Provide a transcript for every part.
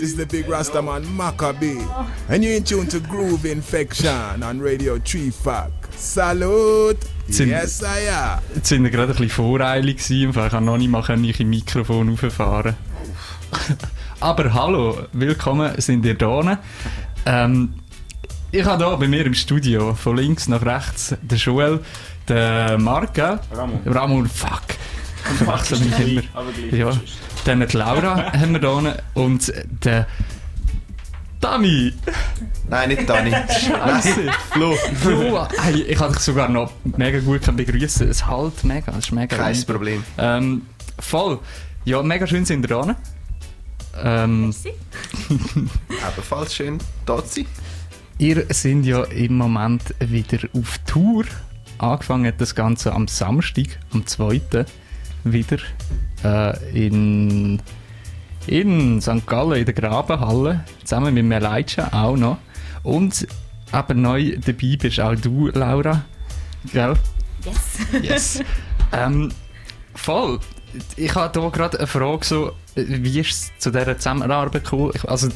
This is the big Rastaman Maccabee. And you're in tune to Groove Infection on Radio 3 Fuck. Salut! Sind- Yes, I am. Jetzt sind wir gerade ein bisschen voreilig gewesen. Fall, Ich kann noch nicht mal können ich im Mikrofon rauffahren. Aber hallo, willkommen sind ihr da. Ähm, ich habe hier bei mir im Studio von links nach rechts den Joel, den Marc? Ramon. Ramon, fuck. Ich verwechsel mich immer. Aber gleich. Ja. Dann die Laura haben wir hier und den Dani. Nein, nicht Dani. Scheiße. Flo. Flo. Hey, ich habe dich sogar noch mega gut begrüßen. Es halt mega, es ist mega. Kein lieb. Problem. Ähm, voll. Ja, mega schön sind ihr da. Ähm, Ebenfalls schön da zu sein. ihr seid ja im Moment wieder auf Tour. Angefangen hat das Ganze am Samstag, am 2. wieder äh, in, in St. Gallen, in der Grabenhalle, zusammen mit Melaitscha auch noch. Und aber neu dabei bist auch du, Laura. Gell? Yes. Yes. ähm, voll. Ich habe hier gerade eine Frage, so, wie ist es zu dieser Zusammenarbeit gekommen? Ich, also,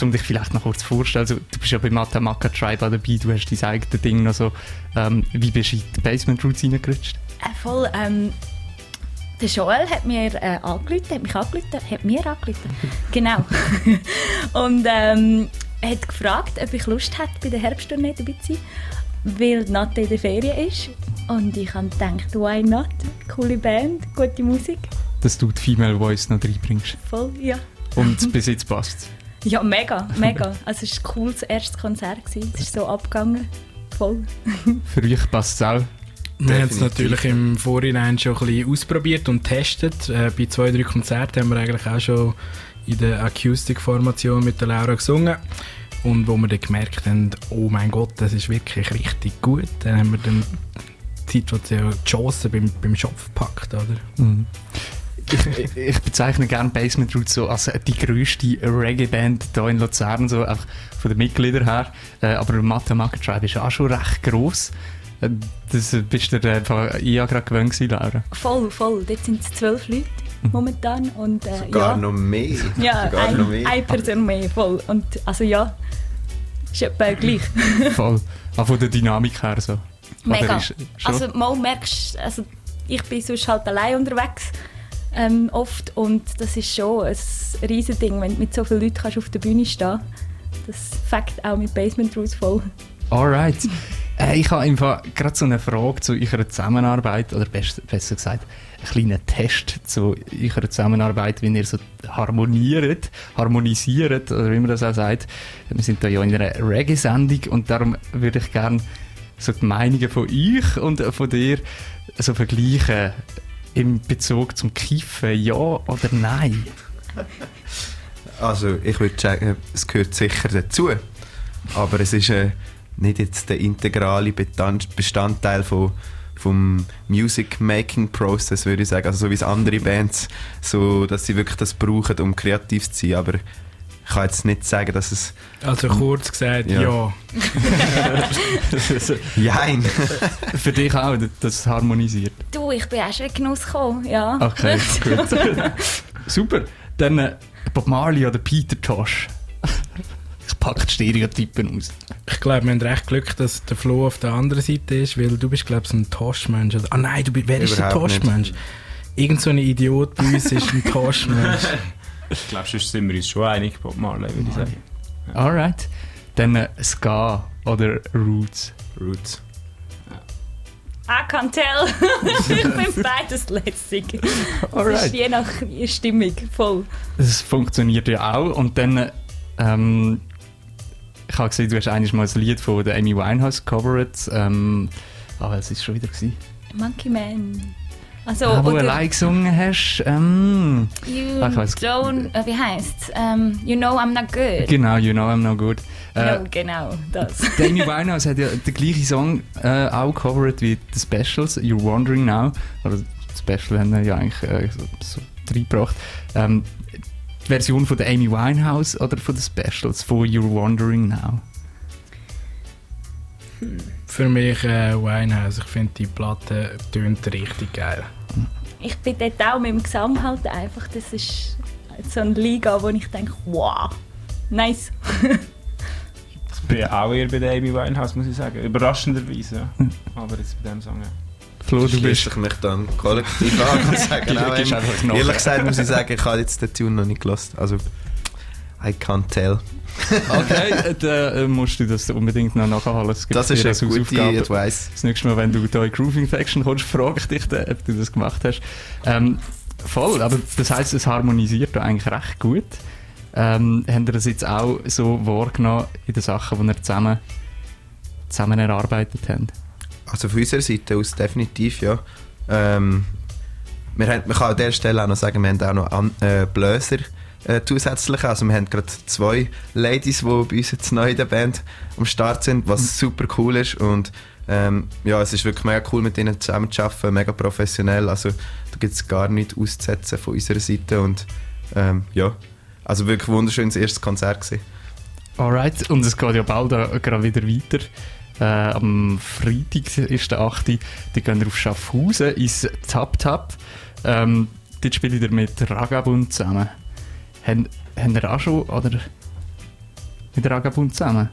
um dich vielleicht noch kurz vorzustellen, also, du bist ja bei Matamaka Tribe auch dabei, du hast dein eigenes Ding noch so. Ähm, wie bist du in die Basement Roots reingerutscht? Äh, voll, ähm, der Joel hat mir äh, angerufen, hat mich angerufen, hat mir angerufen. genau. Und ähm, hat gefragt, ob ich Lust hätte, bei der Herbsttournee dabei zu sein, weil Natte in der Ferien ist. Und ich habe gedacht, why not? Coole Band, gute Musik. Dass du die Female Voice noch reinbringst. Voll, ja. Und bis jetzt passt Ja, mega, mega. Also es war ein cooles erstes Konzert. gewesen. Es ist so abgegangen. Voll. Für euch passt es auch. Wir haben es natürlich im Vorhinein schon ein bisschen ausprobiert und getestet. Äh, bei zwei, drei Konzerten haben wir eigentlich auch schon in der Acoustic-Formation mit der Laura gesungen. Und wo wir dann gemerkt haben, oh mein Gott, das ist wirklich richtig gut, dann haben wir dann die Situation, die Chance beim, beim Schopf gepackt, oder? Mhm. Ich, ich bezeichne gerne Basement Roots so als die grösste Reggae-Band hier in Luzern, so einfach von den Mitgliedern her. Äh, aber Mathemaka Tribe ist auch schon recht gross. Das bist du dir einfach ja gerade gewöhnt gewesen, Laura. Voll, voll. Dort sind es zwölf Leute momentan. Und, äh, Gar ja. noch mehr. Ja, Sogar ein, noch mehr. eine Person mehr, voll. Und also ja, ist etwa gleich. Voll. Auch von der Dynamik her so. Mega. Ist? Also mal merkst also ich bin sonst halt allein unterwegs ähm, oft und das ist schon ein riesen Ding, wenn du mit so vielen Leuten kannst auf der Bühne stehen Das fängt auch mit Basement Roots voll. Alright. Äh, ich habe einfach gerade so eine Frage zu eurer Zusammenarbeit, oder besser gesagt, einen kleinen Test zu eurer Zusammenarbeit, wie ihr so harmoniert, harmonisiert, oder wie man das auch sagt. Wir sind da ja in einer Reggae-Sendung und darum würde ich gerne so die Meinungen von euch und von dir so vergleichen im Bezug zum Kiffen, ja oder nein? Also, ich würde sagen, es gehört sicher dazu. Aber es ist äh, nicht jetzt der integrale Bestand- Bestandteil von, vom Music-Making-Process, würde ich sagen. Also, so wie es andere Bands, so, dass sie wirklich das brauchen, um kreativ zu sein. Aber ich kann jetzt nicht sagen, dass es. Also kurz gesagt, Ja. ja. Jein! Für dich auch, das harmonisiert. Du, ich bin auch schon in Genuss gekommen, ja. Okay, gut. Super. Dann äh, Bob Marley oder Peter Tosh. Ich packe die Stereotypen aus. Ich glaube, wir haben recht Glück, dass der Flo auf der anderen Seite ist, weil du bist, glaube ich, ein Toschmensch. Ah nein, du bist, wer ist der Überhaupt. Toschmensch? Irgend so ein Idiot bei uns ist ein Toschmensch. Ich glaube, sonst sind wir uns schon einig, Bob Marley, würde ich sagen. Alright. Dann äh, Ska oder Roots. Roots. I can tell. ich bin beides lässig. Es ist Alright. je nach Stimmung, voll. Das funktioniert ja auch. Und dann, äh, ähm, ich habe gesehen, du hast eigentlich mal ein Lied von der Amy Winehouse covered. Ähm, aber es ist schon wieder gewesen. Monkey Man. Also, ah, wo du allein gesungen hast. Ähm, You Ah, ich weiss. don't, äh, wie heisst ähm, You know I'm not good. genau, you know I'm no good. Äh, no, genau, das. Amy Winehouse hat ja den gleichen Song äh, auch covered wie die Specials, You're Wondering Now. Oder Special haben wir ja eigentlich äh, so, so reingebracht. Ähm, die Version von der Amy Winehouse oder von den Specials von You're Wondering Now? Für mich äh, Winehouse. Ich finde, die Platte tönt richtig geil. Ich bin dort auch mit dem Gesang halt einfach, das ist so eine Liga, wo ich denke, wow, nice. Ich bin auch eher bei der Amy Winehouse, muss ich sagen. Überraschenderweise, ja. Aber jetzt bei dem Song, ja. Flo, du bist... ich mich dann kollektiv an und sage, genau, gibst ähm, ehrlich gesagt muss ich sagen, ich habe jetzt den Tune noch nicht gelost. Also, I can't tell. Okay, dann äh, musst du das unbedingt noch nachholen. Gibt Das ist eine gute Hausaufgabe. Advice. Das nächste Mal, wenn du da in Grooving Faction kommst, frage ich dich dann, ob du das gemacht hast. Ähm, voll, aber das heisst, es harmonisiert da eigentlich recht gut. Ähm, habt ihr das jetzt auch so wahrgenommen in den Sachen, die ihr zusammen, zusammen erarbeitet habt? Also von unserer Seite aus definitiv, ja. Ähm, wir haben, man kann an der Stelle auch noch sagen, wir haben auch noch an, äh, Bläser äh, zusätzlich. Also wir haben gerade zwei Ladies, die bei uns jetzt neu in der Band am Start sind, was super cool ist. Und ähm, ja, es ist wirklich mega cool, mit ihnen zusammen zu arbeiten, mega professionell. Also da gibt es gar nichts auszusetzen von unserer Seite. Und ähm, ja, also wirklich wunderschönes erstes Konzert gewesen. Alright, und es geht ja bald auch gerade wieder weiter. Äh, am Freitag ist der 8. Die gehen wir auf Schaffhausen ins Tap Tap. Ähm, dort spiele ich mit Ragabund zusammen. Haben, haben ihr auch schon oder mit Ragabund zusammen?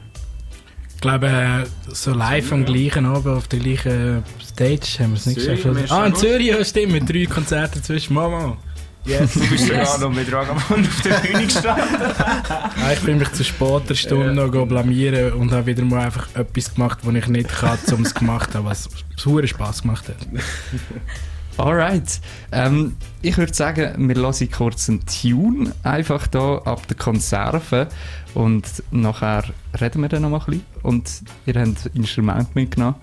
Ich glaube, äh, so live am gleichen Abend auf der gleichen Stage haben wir es nicht geschafft. wir Ah, in Zürich, ja stimmt, mit drei Konzerten zwischen Mama. Yes. Du bist sogar noch mit Ragamond auf der Bühne gestanden. Ah, ich bin mich zu später Stunde noch blamieren und habe wieder mal einfach etwas gemacht, was ich nicht kann, um es gemacht haben, was super Spass gemacht hat. Alright. Ähm, ich würde sagen, wir lassen kurz einen Tune einfach da ab der Konserve und nachher reden wir dann noch mal ein bisschen. Und ihr habt Instrument mitgenommen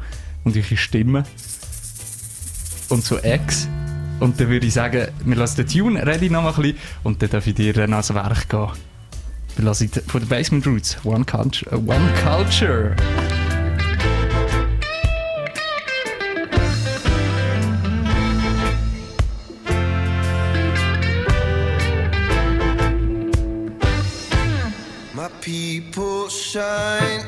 und eure Stimme und so Ex. Und dann würde ich sagen, wir lassen den Tune, ich noch mal ein bisschen und dann darf ich dir dann ans Werk gehen. Wir lassen von den Basement Roots One Culture. äh, One Culture. My people shine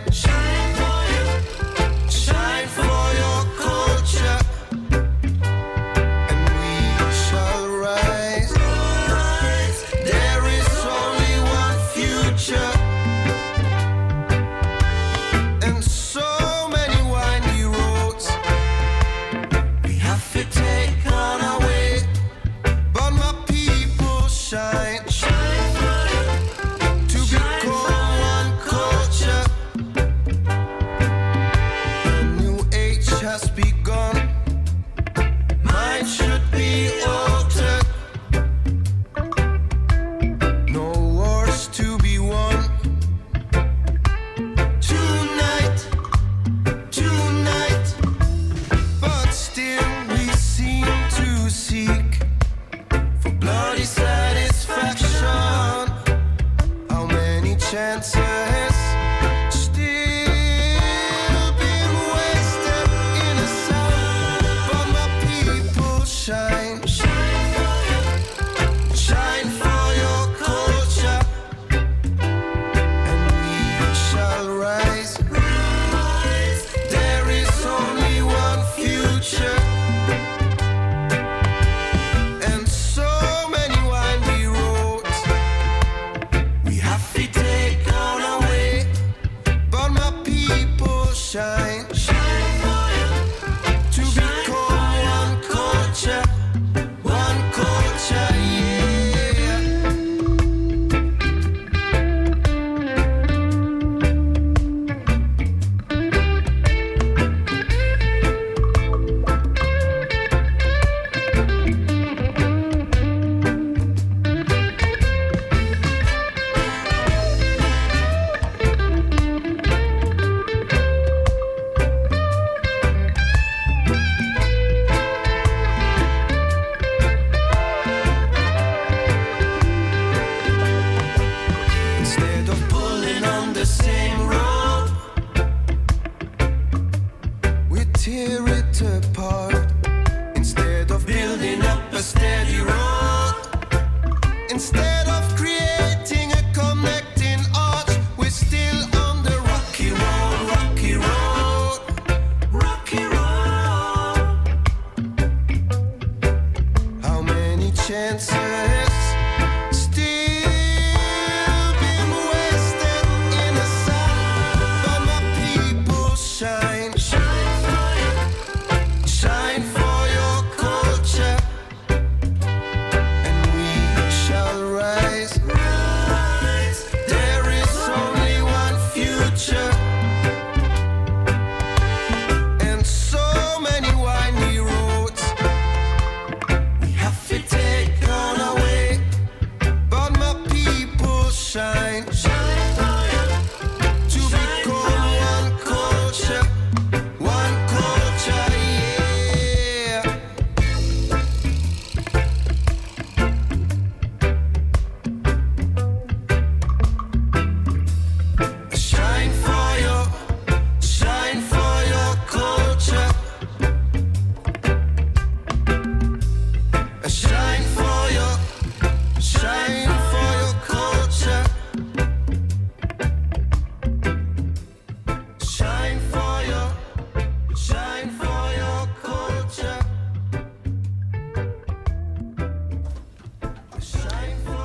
chances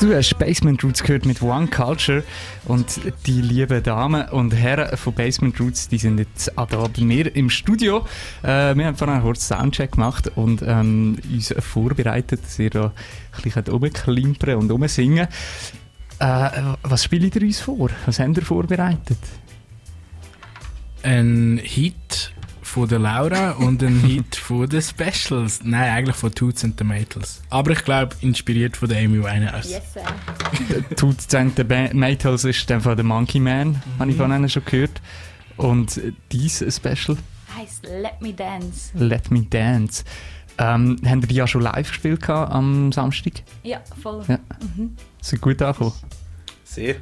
Du hast Basement Roots gehört mit One Culture und die lieben Damen und Herren von Basement Roots, die sind jetzt da bei mir im Studio. Äh, wir haben vorhin einen kurzen Soundcheck gemacht und ähm, uns vorbereitet, dass ihr da ein bisschen rumklimpern und rumsingen äh, Was spielt ihr uns vor? Was habt ihr vorbereitet? Ein Hit von der Laura und ein Hit von den Specials. Nein, eigentlich von Toots and the Maytals. Aber ich glaube, inspiriert von der Amy Winehouse. Yes, sir. Tut St. Maytals ist dann von der Monkey Man, habe ich von ihnen schon gehört. Und dies Special, Heißt Let Me Dance. Let Me Dance. Ähm, haben die ja schon live gespielt gehabt am Samstag? Ja, voll. Ja. Sind gut angekommen. Sehr.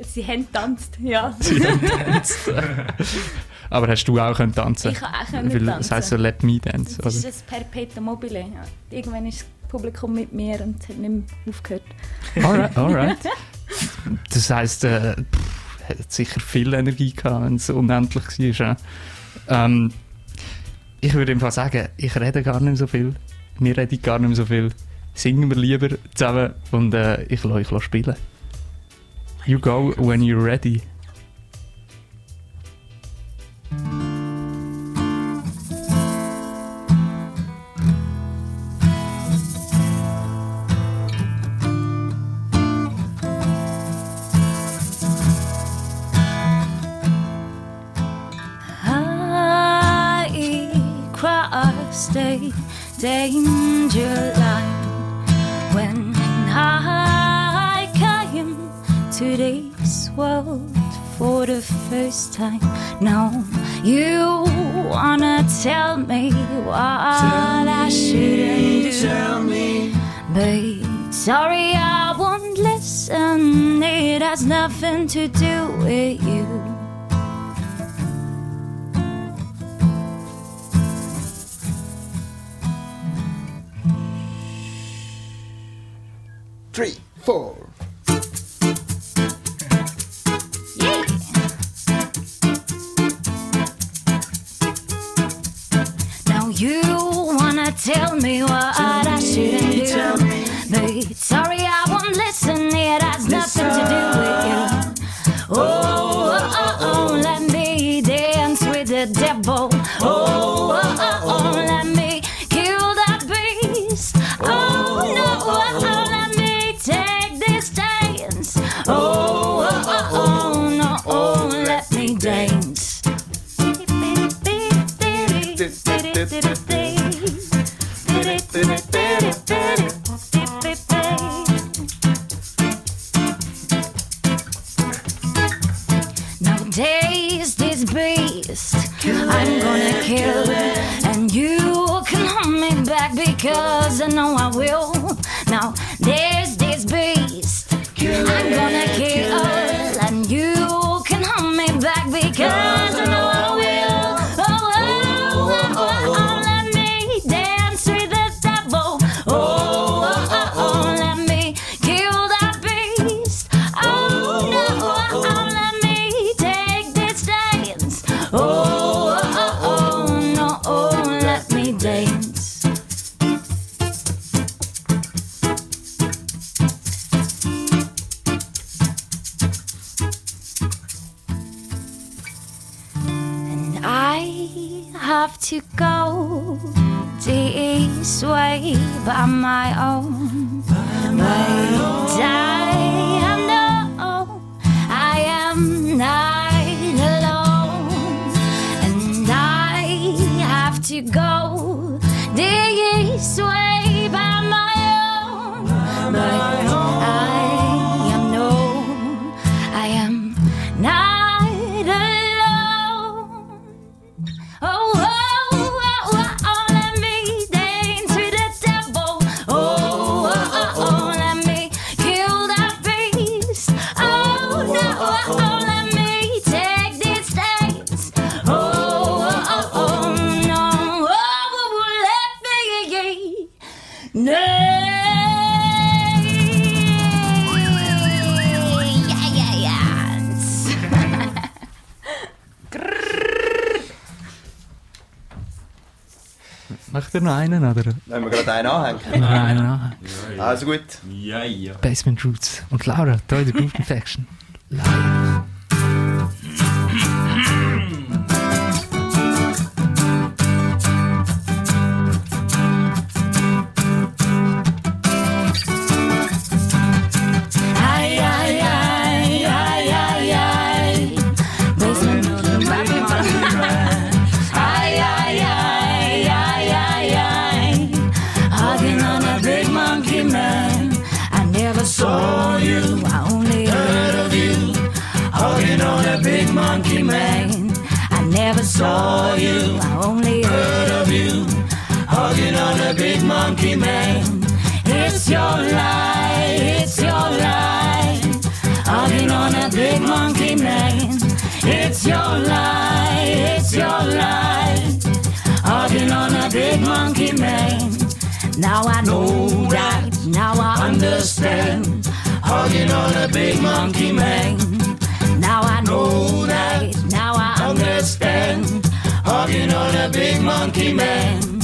Sie haben getanzt, ja. Sie haben getanzt. Aber hast du auch können tanzen? Ich kann auch können Weil tanzen. Das heisst so Let Me Dance. Das ist ein Perpetuum mobile. Ja. Irgendwann ist das Publikum mit mir und hat nicht mehr aufgehört. Alright, alright. Das heisst, äh, pff, hat sicher viel Energie gehabt, wenn es unendlich war. Ja. Ähm, ich würde einfach sagen, ich rede gar nicht mehr so viel. Wir reden gar nicht mehr so viel. Singen wir lieber zusammen und äh, ich lasse euch spielen. You go when you're ready. A danger line when I came to this world for the first time. Now you wanna tell me what I shouldn't do. Tell me, But sorry, I won't listen. It has nothing to do with you. Three, four. Tell me what kill, and you can hold me back because I know I will. Noch einen, oder? Wollen wir gerade einen anhängen? Noch einen an. Also gut. Ja, ja. Basement Roots. Und Laura, da in der Groove Infection. Live. It's your life, it's your life. Hugging on a big monkey man. Now I know that, now I understand. Hugging on a big monkey man. Now I know that, now I understand. Hugging on a big monkey man.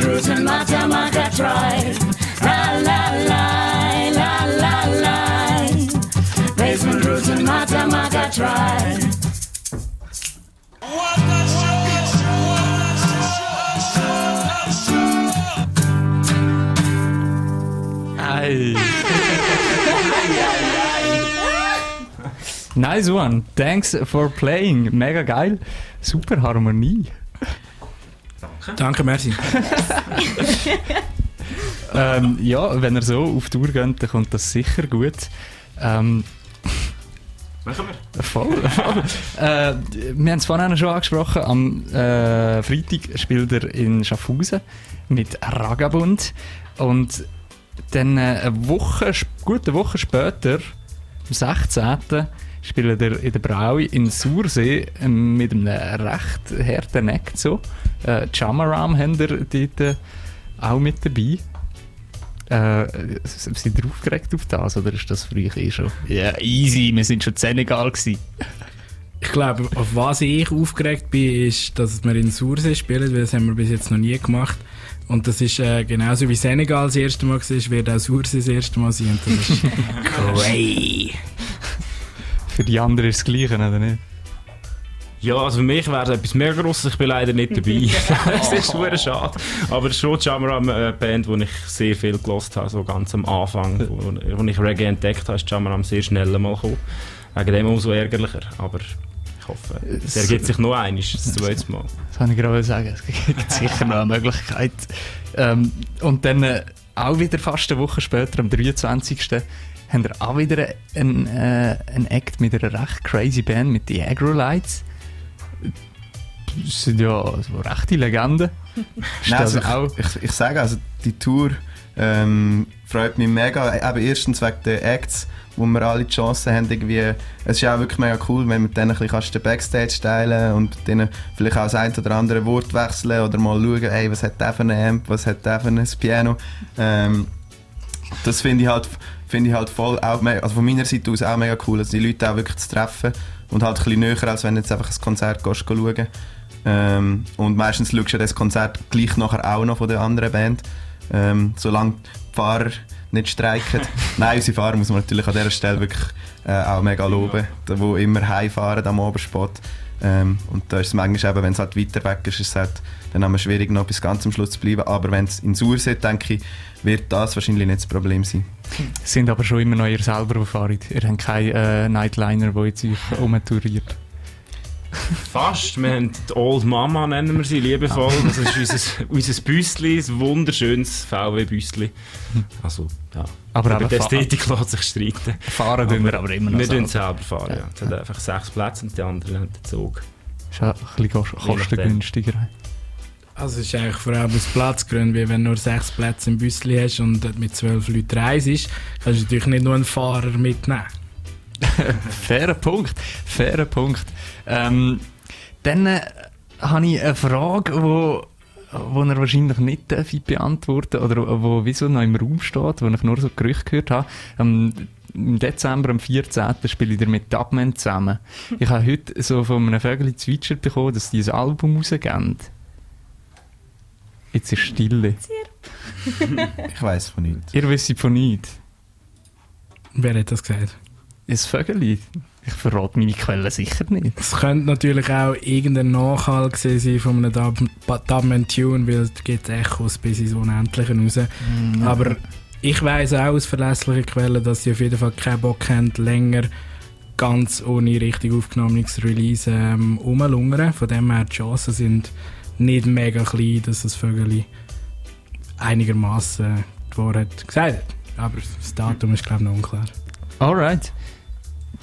Roots and mata mata try. La la la la la la. Basement roots and mata mata try. Nice one. Thanks for playing. Mega geil. Super Harmonie. Danke, merci. Ähm, ja, wenn er so auf Tour geht, dann kommt das sicher gut. Ähm, Machen wir. voll. voll. äh, wir haben es vorhin schon angesprochen. Am äh, Freitag spielt er in Schaffhausen mit Ragabund. Und dann äh, eine Woche, sp- gut eine Woche später, am 16. spielt er in der Braui in Sursee äh, mit einem recht harten Act. So. Äh, Chamaram haben wir dort äh, auch mit dabei. Äh, sind ihr aufgeregt auf das oder ist das für euch eh schon? Ja, easy, wir sind schon in Senegal gewesen. Ich glaube, auf was ich aufgeregt bin, ist, dass wir in Sursee spielen, weil das haben wir bis jetzt noch nie gemacht. Und das ist äh, genauso wie Senegal das erste Mal war, wird auch Sursee das erste Mal sein. Und das ist crazy. Für die anderen ist das Gleiche, oder nicht? Ja, also für mich wäre es etwas mehr Grosses. Ich bin leider nicht dabei. das ist super schade. Aber es ist schon äh, Band, die ich sehr viel gelost habe, so ganz am Anfang. Wo, wo ich Reggae entdeckt habe, ist Jamaram sehr schnell mal gekommen. Wegen dem umso ärgerlicher. Aber ich hoffe, es ergibt sich noch eines, das zweite Mal. Das kann ich gerade sagen. Es gibt sicher noch eine Möglichkeit. Ähm, und dann äh, auch wieder fast eine Woche später, am 23. haben wir auch wieder einen, äh, einen Act mit einer recht crazy Band, mit den Agrolites. Das sind ja so rechte Legenden. Nein, also auch? ich, ich, ich sage, also die Tour Ähm, freut mich mega. Eben erstens wegen den Acts, wo wir alle die Chance haben, irgendwie, es ist auch wirklich mega cool, wenn mit denen ein bisschen kannst den Backstage teilen und mit denen vielleicht auch das ein oder andere Wort wechseln oder mal schauen, hey, was hat der für einen Amp, was hat der für ein Piano. Ähm, das finde ich halt finde ich halt voll auch also von meiner Seite aus auch mega cool, also die Leute auch wirklich zu treffen und halt ein bisschen näher, als wenn du jetzt einfach ein Konzert gehst, geh schauen. Ähm, und meistens schaust du das Konzert gleich nachher auch noch von der anderen Band. Ähm, solange die Fahrer nicht streiken. Nein, unsere Fahrer muss man natürlich an dieser Stelle wirklich äh, auch mega loben, die immer heimfahren am Abendspot. Ähm, und da ist es manchmal eben, wenn es halt weiter weg ist, ist es halt dann haben wir schwierig noch bis ganz am Schluss zu bleiben. Aber wenn es in Surset, denke ich, wird das wahrscheinlich nicht das Problem sein. Sind aber schon immer noch ihr selber, die fahren. Ihr habt keinen äh, Nightliner, der jetzt euch umtouriert. Fast. Wir haben die Old Mama, nennen wir sie liebevoll. Das ist unser, unser Büsli, ein wunderschönes VW-Büsli. Also, ja. Aber Über die Ästhetik lässt sich streiten. Fahren tun wir aber immer noch Wir tun selber. selber fahren, ja. Es hat einfach sechs Plätze und die anderen haben den Zug. Ist ja ein bisschen kostengünstiger. Also es ist eigentlich vor allem aus Platzgründen, weil wenn du nur sechs Plätze im Büsli hast und dort mit zwölf Leuten reist, kannst du natürlich nicht nur einen Fahrer mitnehmen. Fairer Punkt. Fairer Punkt. Ähm, dann äh, habe ich eine Frage, wo, wo er wahrscheinlich nicht darf beantworten oder wo wieso noch im Raum steht, wo ich nur so Gerüchte gehört habe. Ähm, Im Dezember, am 14. spiele ich wieder mit Dubman zusammen. Ich habe heute so von einem Vögel zwitschert bekommen, dass die ein Album rausgeben. Jetzt ist Stille. Ich weiß von nichts. Ihr wisst von nichts. Wer hat das gesagt? Ein Vögel? Ich verrate meine Quellen sicher nicht. Es könnte natürlich auch irgendein Nachhall gewesen sein von einem Dub- Tune, weil es gibt Echos bis ins Unendliche raus. Aber ich weiss auch aus verlässlichen Quellen, dass sie auf jeden Fall keinen Bock haben, länger ganz ohne richtig aufgenommenes Release ähm, rumlungern. Von dem her, die Chancen sind nicht mega klein, dass das Vögel einigermaßen die Wahrheit gesagt hat. Aber das Datum ist, glaube ich, noch unklar. Alright.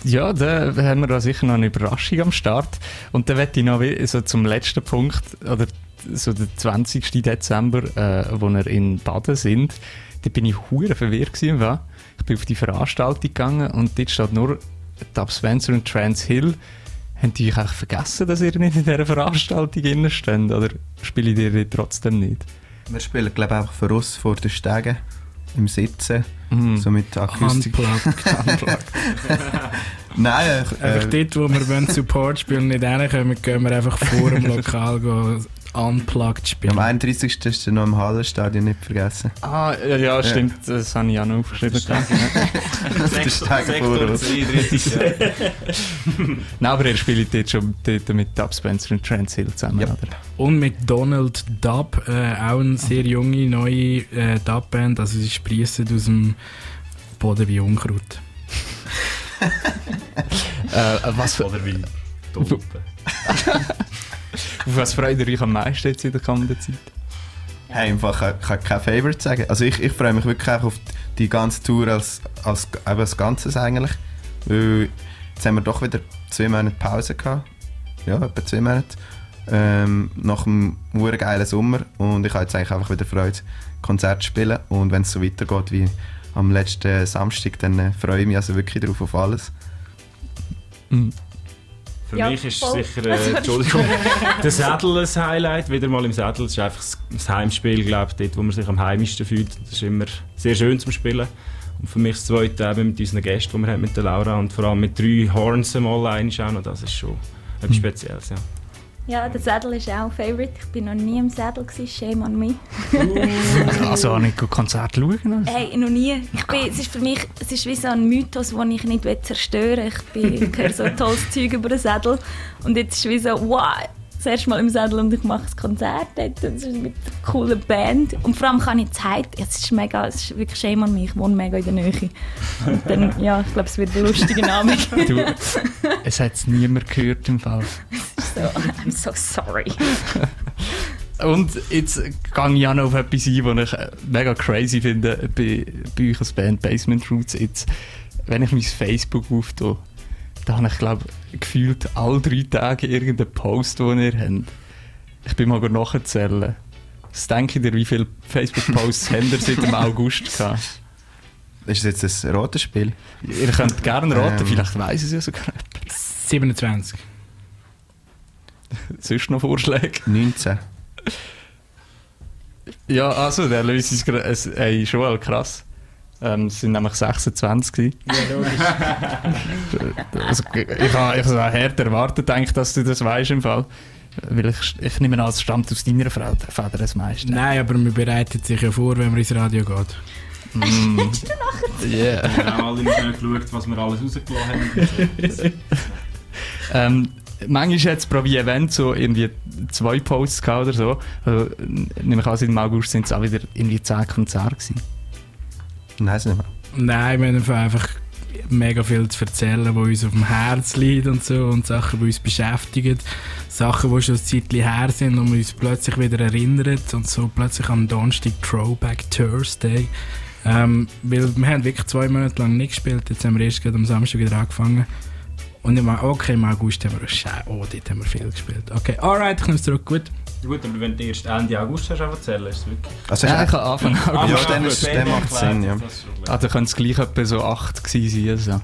Ja, da haben wir da sicher noch eine Überraschung am Start. Und dann werde ich noch so zum letzten Punkt, oder so der 20. Dezember, äh, wo wir in Baden sind, da bin ich hure verwirrt gewesen, wa? Ich bin auf die Veranstaltung gegangen und dort steht nur Dub Spencer und Trans Hill. Haben die euch eigentlich vergessen, dass ihr nicht in dieser Veranstaltung steht? Oder spiele ich dir die trotzdem nicht? Wir spielen, glaube ich, einfach für uns vor den Stegen im Sitzen, Mhm. so mit Akustik. Unplugged. Nein, äh, Einfach dort, wo wir wollen Support spielen nicht hinkommen, gehen wir einfach vor dem Lokal go unplugged spielen. am 31. ist er noch im Hallenstadion nicht vergessen. Ah, ja, ja, stimmt, das habe ich auch noch aufgeschrieben. Der Steg vor uns. Nein, aber ihr spielt dort schon dort mit Dub Spencer und Trans Hill zusammen, Yep. oder? Und mit Donald Dub, äh, auch eine sehr junge, neue äh, Dub-Band. Also sie sprießen aus dem Boden wie Unkraut. Äh, was, für, Oder wie Tulpen. auf was freut ihr euch am meisten jetzt in der kommenden Zeit? Hey, einfach, ich kann kein Favorite sagen. Also ich, ich freue mich wirklich auf die ganze Tour als, als, eben als Ganzes eigentlich. Weil jetzt haben wir doch wieder zwei Monate Pause gehabt. Ja, etwa zwei Monate. Ähm, nach einem geilen Sommer. Und ich habe jetzt eigentlich einfach wieder Freude, Konzert zu spielen. Und wenn es so weitergeht wie am letzten Samstag, dann äh, freue ich mich also wirklich drauf auf alles. Mhm. Für Ja, mich ist voll. sicher, äh, Entschuldigung, der Sädel ein Highlight. Wieder mal im Sädel. Das ist einfach das- Heimspiel, glaube ich, dort, wo man sich am heimischsten fühlt. Das ist immer sehr schön zum Spielen. Und für mich das Zweite eben mit unseren Gästen, die wir haben, mit der Laura und vor allem mit drei Horns mal einmal auch noch. Das ist schon etwas Spezielles, ja. Ja, der Sädel ist auch ein Favorite. Ich bin noch nie im Sädel, gewesen. shame on me. Also auch nicht gut Konzert schauen? Also. Hey, noch nie. Ich bin, es ist für mich es ist wie so ein Mythos, den ich nicht zerstören will. Ich, bin- ich höre so tolles Zeug über den Sädel. Und jetzt ist es wie so, wow, das erste Mal im Sädel und ich mache ein Konzert dort. Und es ist mit einer coolen Band. Und vor allem kann ich Zeit, es ist mega, es ist wirklich shame on me, ich wohne mega in der Nähe. Und dann, ja, ich glaube, es wird ein lustiger Abend. Du, es hat es niemand gehört im Fall. so, I'm so sorry. Und jetzt gehe ich auch noch auf etwas ein, was ich äh, mega crazy finde bei, bei euch als Band Basement Roots. Jetzt, wenn ich mein Facebook auftue, da habe ich glaube gefühlt alle drei Tage irgendeinen Post, den ihr habt. Ich bin mal nachzählen. Was denkt ihr, wie viele Facebook-Posts habt ihr seit dem August gehabt? Ist das jetzt ein rotes Spiel? Ihr könnt gerne raten, Ähm. vielleicht weiss es ja sogar jemand. 27. Sonst noch Vorschläge? 19. Ja, also, der es gerade. es- Ey, Joel, krass. Ähm, es sind nämlich 26 gewesen. Ja, logisch. Also, ich habe habe härter erwartet, denke, dass du das weißt im Fall. Weil ich, ich nehme an, es stammt aus deiner Frau, Feder das meiste. Nein, aber man bereitet sich ja vor, wenn man ins Radio geht. Mm. yeah. Wir haben alle nicht geschaut, was wir alles rausgelassen haben. Ähm, manchmal hat es pro Event so irgendwie zwei Posts gehabt oder so. Also, nehme ich an, seit im August sind es auch wieder irgendwie 10 Konzerte gewesen. Nein, es nicht mehr. Nein, wir haben einfach mega viel zu erzählen, was uns auf dem Herz liegt und so und Sachen, die uns beschäftigen. Sachen, die schon ein Zeitchen her sind und uns plötzlich wieder erinnern und so plötzlich am Donnerstag Throwback Thursday. Ähm, weil wir haben wirklich zwei Monate lang nicht gespielt, jetzt haben wir erst gerade am Samstag wieder angefangen. Und ich meine, okay, im August haben wir, oh, dort haben wir viel gespielt. Okay, alright, ich nehme es zurück, gut. Gut, aber wenn du erst Ende August hast erzählen, ist es wirklich... Also Ja, ist ich habe Anfang Ja, August. dann ist- dann macht Sinn, ja. Da könnte es gleich etwa so 8 gewesen sein. Also.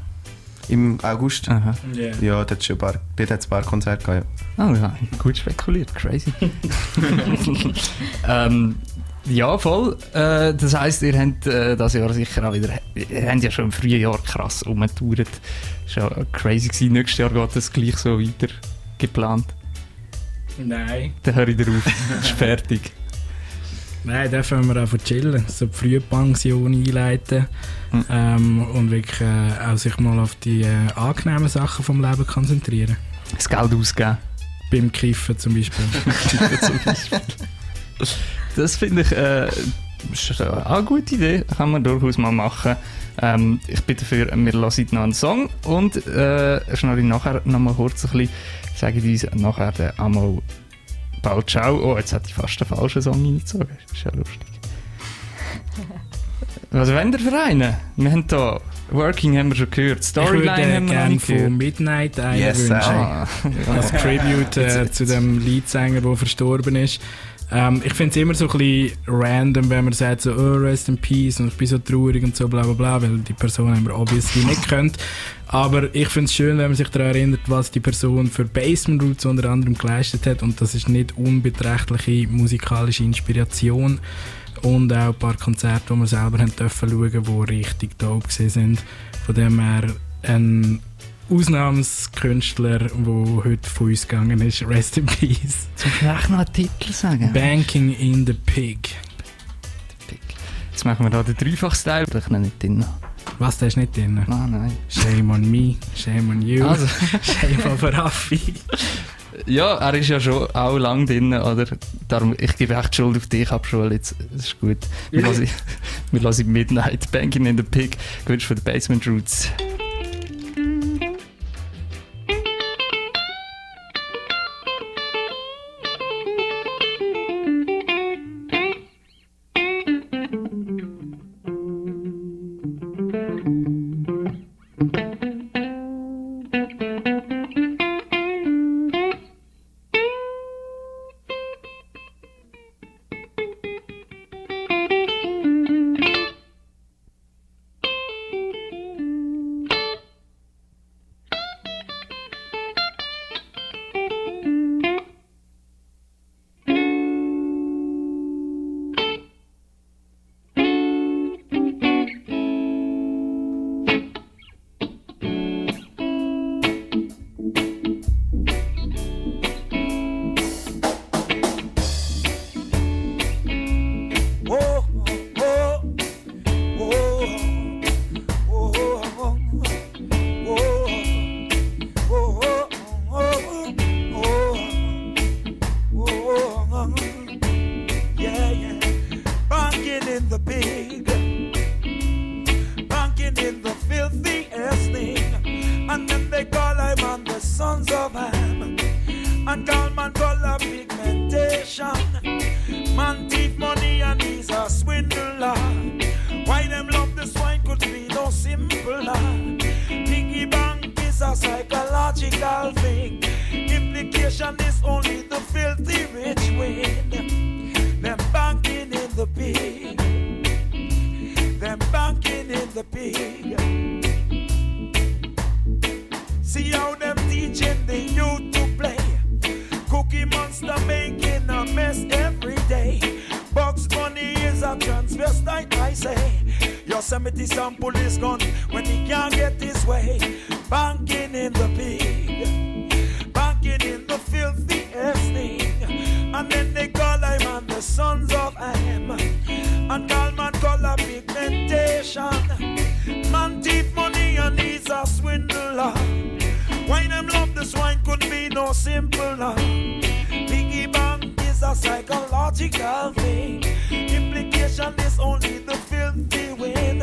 im August. Aha. Yeah. Ja, dort hat es schon ein paar, dort hat's ein paar Konzerte gehabt. Ja. Oh ja, gut spekuliert, crazy. ähm, ja, voll. Äh, das heisst, ihr habt äh, das Jahr sicher auch wieder. Ihr habt ja schon im frühen Jahr krass umgetourt. Das war ja crazy. Gewesen. Nächstes Jahr geht das gleich so weiter geplant. Nein. Dann höre ich darauf. ist fertig. Nein, da fangen wir einfach chillen. So die Frühpension einleiten. Mhm. Ähm, und wirklich äh, auch sich mal auf die äh, angenehmen Sachen vom Leben konzentrieren. Das Geld ausgeben. Beim Kiffen zum Beispiel. Zum Beispiel. das finde ich äh, ist eine gute Idee. Kann man durchaus mal machen. Ähm, ich bin dafür, wir hören noch einen Song und äh, schnell nachher noch mal kurz ein bisschen, sagen die uns nachher den Amo Bau Ciao. Oh, jetzt hätte ich fast den falschen Song reingezogen. Das ist ja lustig. Was wollen wir für einen? Wir haben hier Working haben wir schon gehört, Storyline haben wir gerne von Midnight einen Yes, wünschen. Ah, Als Tribute äh, zu dem Leadsänger, der verstorben ist. Ähm, ich finde es immer so ein bisschen random, wenn man sagt so, oh, rest in peace und ich bin so traurig und so bla bla bla, weil die Person haben wir obviously nicht kennt. Aber ich finde es schön, wenn man sich daran erinnert, was die Person für Basement Roots unter anderem geleistet hat und das ist nicht unbeträchtliche musikalische Inspiration und auch ein paar Konzerte, die wir selber haben dürfen schauen, die richtig dope sind. Von dem her ein Ausnahmskünstler, der heute von uns gegangen ist. Rest in Peace. Zum vielleicht noch einen Titel sagen? Banking in the Pig. Jetzt machen wir da den Dreifach-Style, weil ich ihn nicht drin. Was, der ist nicht drin? Nein, nein. Shame on me, shame on you, Also, shame on Raffi. ja, er ist ja schon auch lang drin, oder? Darum, ich gebe echt Schuld auf dich ab, Schul, jetzt. Das ist gut. Wir Ja. lassen wir lassen Midnight Banking in the Pig, gewünscht von den Basement Roots. Only the filthy win.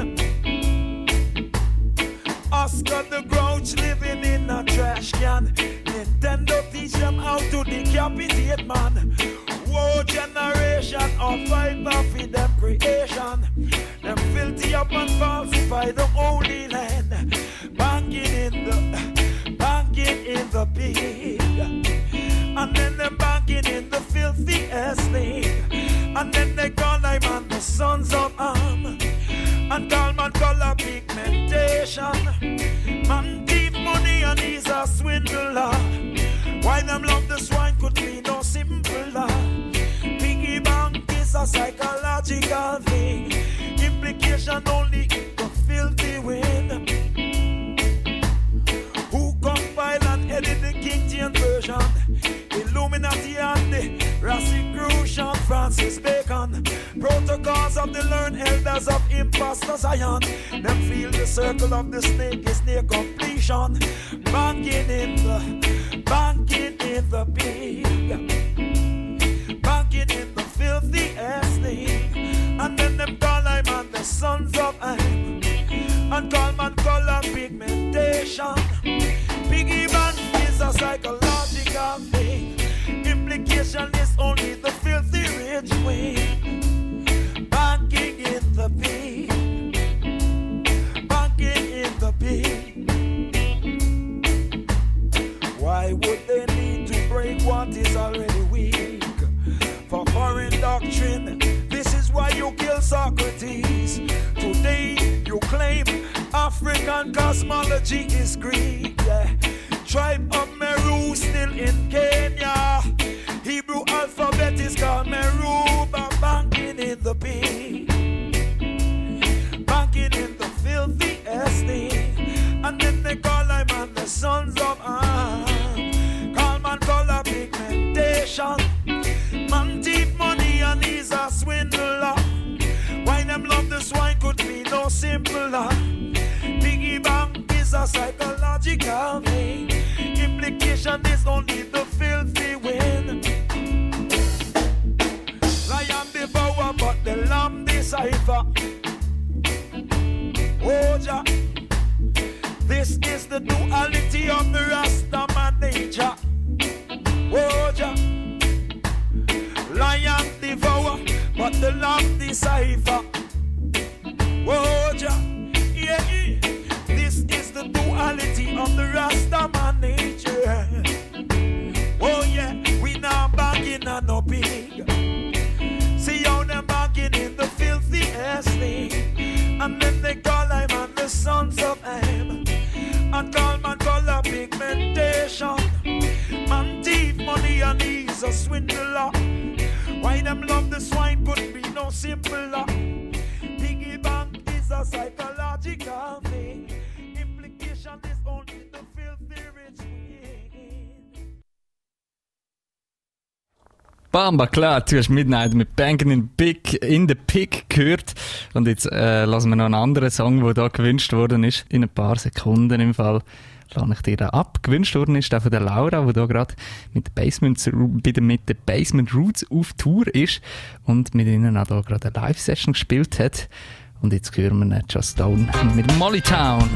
Oscar the Grouch living in a trash can. Nintendo teach them how to decapitate man. Whoa, generation of fiber for them creation. Them filthy up and falsify the holy land. Banking in the, banking in the pig. And then them banking in the filthiest thing. And then they color pigmentation. Man thief money and he's a swindler. Why them love the swine could be no simpler. Piggy bank is a psychological thing. Implication only the filthy win. Who compile and edit the King James version? Illuminati and the Rosicrucian, Francis Bacon. Protocols of the learned elders of imposter Zion. Them feel the circle of the snake is near completion. Banking in the, banking in the pig. Banking in the filthiest thing. And then them call I man the sons of Am. And call man color pigmentation. Piggy bank is a psychological thing. Duality of the Rasta man nature. Oh, yeah. We now bagging on no pig. See how them bagging in the filthiest thing. And then they call him man the sons of Am. And call man color pigmentation. Man thief money and he's a swindler. Why them love the swine could be no simpler. Bamba, klar, du hast Midnight mit Bangin' in, Big, in the Pig gehört. Und jetzt äh, lassen wir noch einen anderen Song, der da gewünscht worden ist. In ein paar Sekunden im Fall. Lade ich dir da ab. Gewünscht worden ist der von der Laura, die da gerade mit, Basement, mit den Basement Roots auf Tour ist und mit ihnen auch da gerade eine Live-Session gespielt hat. Und jetzt hören wir Just Stone mit Molly Town.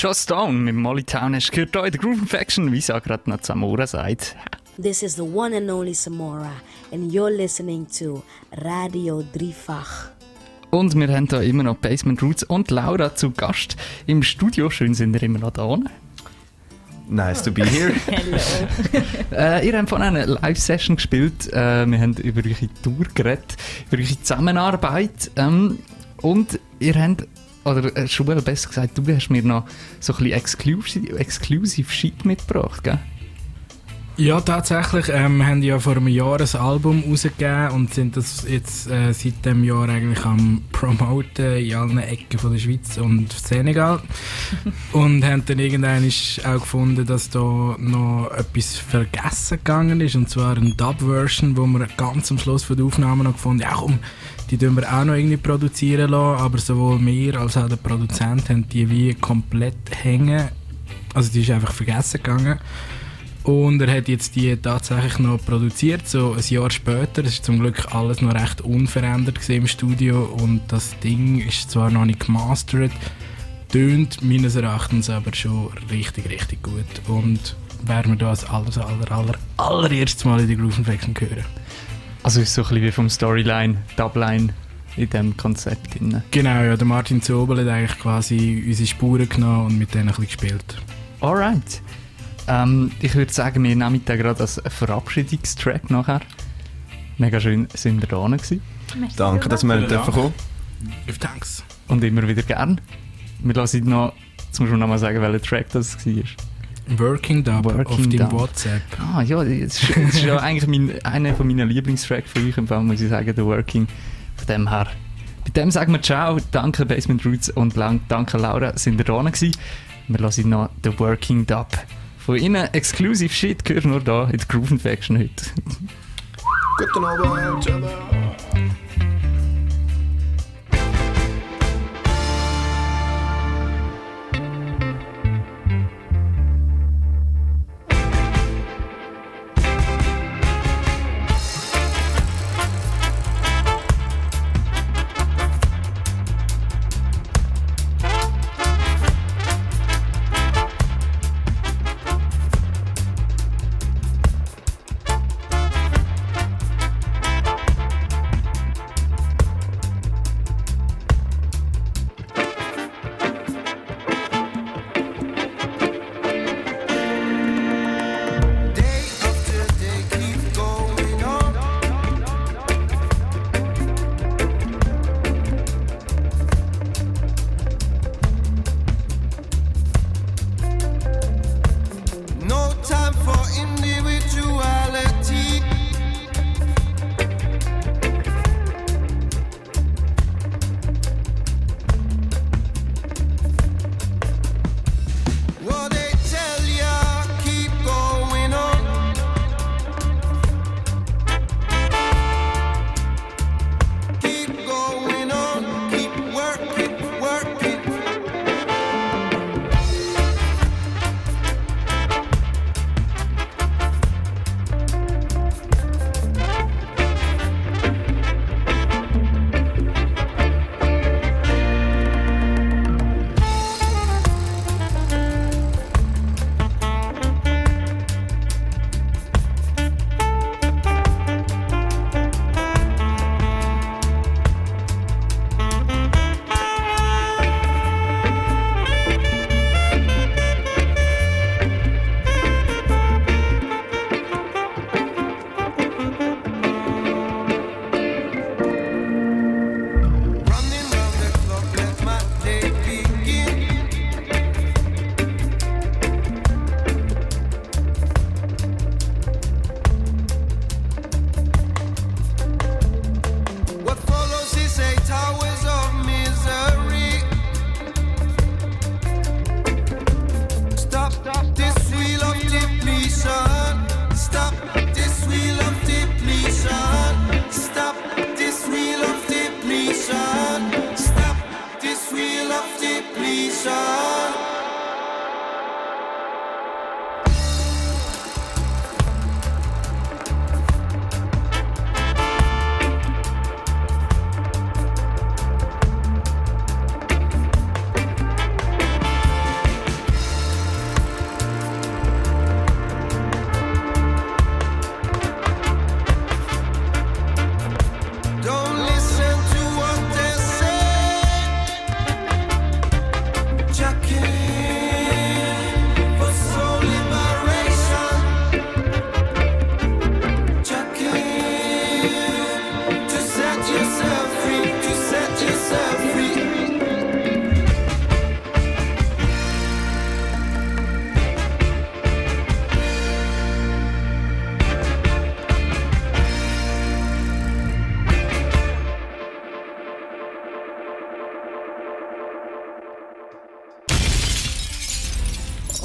Joe Stone mit Molly Town hast gehört hier in der Groove Infection, wie es auch gerade noch Zamora sagt. This is the one and only Samora, and you're listening to Radio Dreifach. Und wir haben hier immer noch Basement Roots und Laura zu Gast im Studio. Schön sind ihr immer noch da. Nice to be here. Äh, ihr habt vorhin eine Live-Session gespielt. Äh, wir haben über eure Tour geredet, über eure Zusammenarbeit. Ähm, und ihr habt, oder äh, Schubel besser gesagt, du hast mir noch so ein bisschen Exclusive, exclusive Shit mitgebracht, gell? Ja, tatsächlich. Ähm, wir haben ja vor einem Jahr ein Album rausgegeben und sind das jetzt äh, seit dem Jahr eigentlich am Promoten in allen Ecken von der Schweiz und Senegal. und haben dann irgendwann auch gefunden, dass da noch etwas vergessen gegangen ist. Und zwar eine Dub-Version, wo wir ganz am Schluss von der Aufnahme noch gefunden haben, ja komm, die tun wir auch noch irgendwie produzieren lassen. Aber sowohl wir als auch der Produzent haben die wie komplett hängen. Also die ist einfach vergessen gegangen. Und er hat jetzt die tatsächlich noch produziert, so ein Jahr später. Es ist zum Glück alles noch recht unverändert im Studio und das Ding ist zwar noch nicht gemastert, tönt meines Erachtens aber schon richtig, richtig gut. Und werden wir da als aller, aller, aller, allererstes Mal in die Groove Infection hören. Also ist so ein bisschen wie vom Storyline, Dubline in diesem Konzept drin. Genau, ja, der Martin Zobel hat eigentlich quasi unsere Spuren genommen und mit denen ein bisschen gespielt. Alright. Ähm, ich würde sagen, wir nehmen da gerade als Verabschiedungstrack nachher. Mega schön sind wir da gewesen. Merci Danke, dass wir dürfen kommen. Thanks. Und immer wieder gern. Wir lassen noch, jetzt muss man noch mal sagen, welcher Track das war. Working Dub Working auf deinem Dub. WhatsApp. Ah ja, das ist, das ist ja eigentlich mein, einer von meinen Lieblingstracks von euch, im Fall muss ich sagen, The Working. Von dem her. Bei dem sagen wir Ciao, danke Basement Roots und lang, danke Laura, sind ihr da gewesen. Wir lassen noch The Working Dub. Von ihnen Exclusive Shit gehört nur da in der Groove Infection heute. Guten Abend zusammen.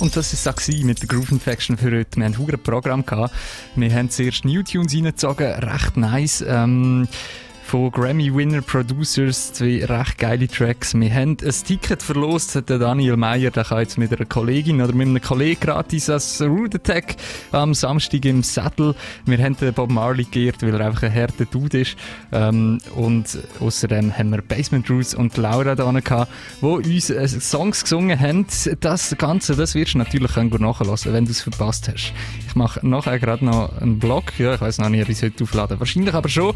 Und das war es mit der Groove Infection für heute. Wir haben ein Programm. Wir haben zuerst New Tunes reingezogen, recht nice. Ähm, von Grammy-Winner Producers, zwei recht geile Tracks. Wir haben ein Ticket verlost, der Daniel Meyer, der kann jetzt mit einer Kollegin oder mit einem Kollegen gratis als Root Attack am Samstag im Sattel. Wir haben den Bob Marley geehrt, weil er einfach ein harter Dude ist. Ähm, und außerdem haben wir Basement Roots und Laura da gehabt, die uns äh, Songs gesungen haben. Das Ganze, das wirst du natürlich nachhören, wenn du es verpasst hast. Ich mache nachher gerade noch einen Blog, ja, ich weiß noch nicht, ob ich es heute aufladen Wahrscheinlich aber schon.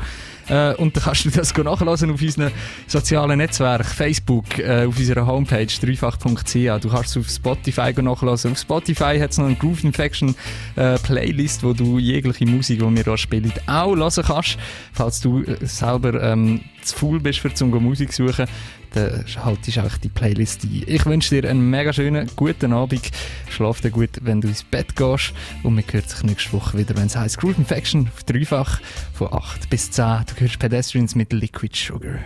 Äh, und dann kannst du das nachlesen auf unseren sozialen Netzwerken, Facebook, äh, auf unserer Homepage dreifach.ch. Du kannst es auf Spotify nachlesen. Auf Spotify hat es noch eine Groove Infection äh, Playlist, wo du jegliche Musik, die wir hier spielen, auch hören kannst. Falls du äh, selber ähm, zu faul bist, zum Musik zu suchen, dann haltest du auch die Playlist ein. Ich wünsche dir einen mega schönen, guten Abend. Schlaf dir gut, wenn du ins Bett gehst. Und wir hören sich nächste Woche wieder, wenn es heisst Groove Infection auf dreifach von 8 bis 10. Du hörst Pedestrians mit Liquid Sugar.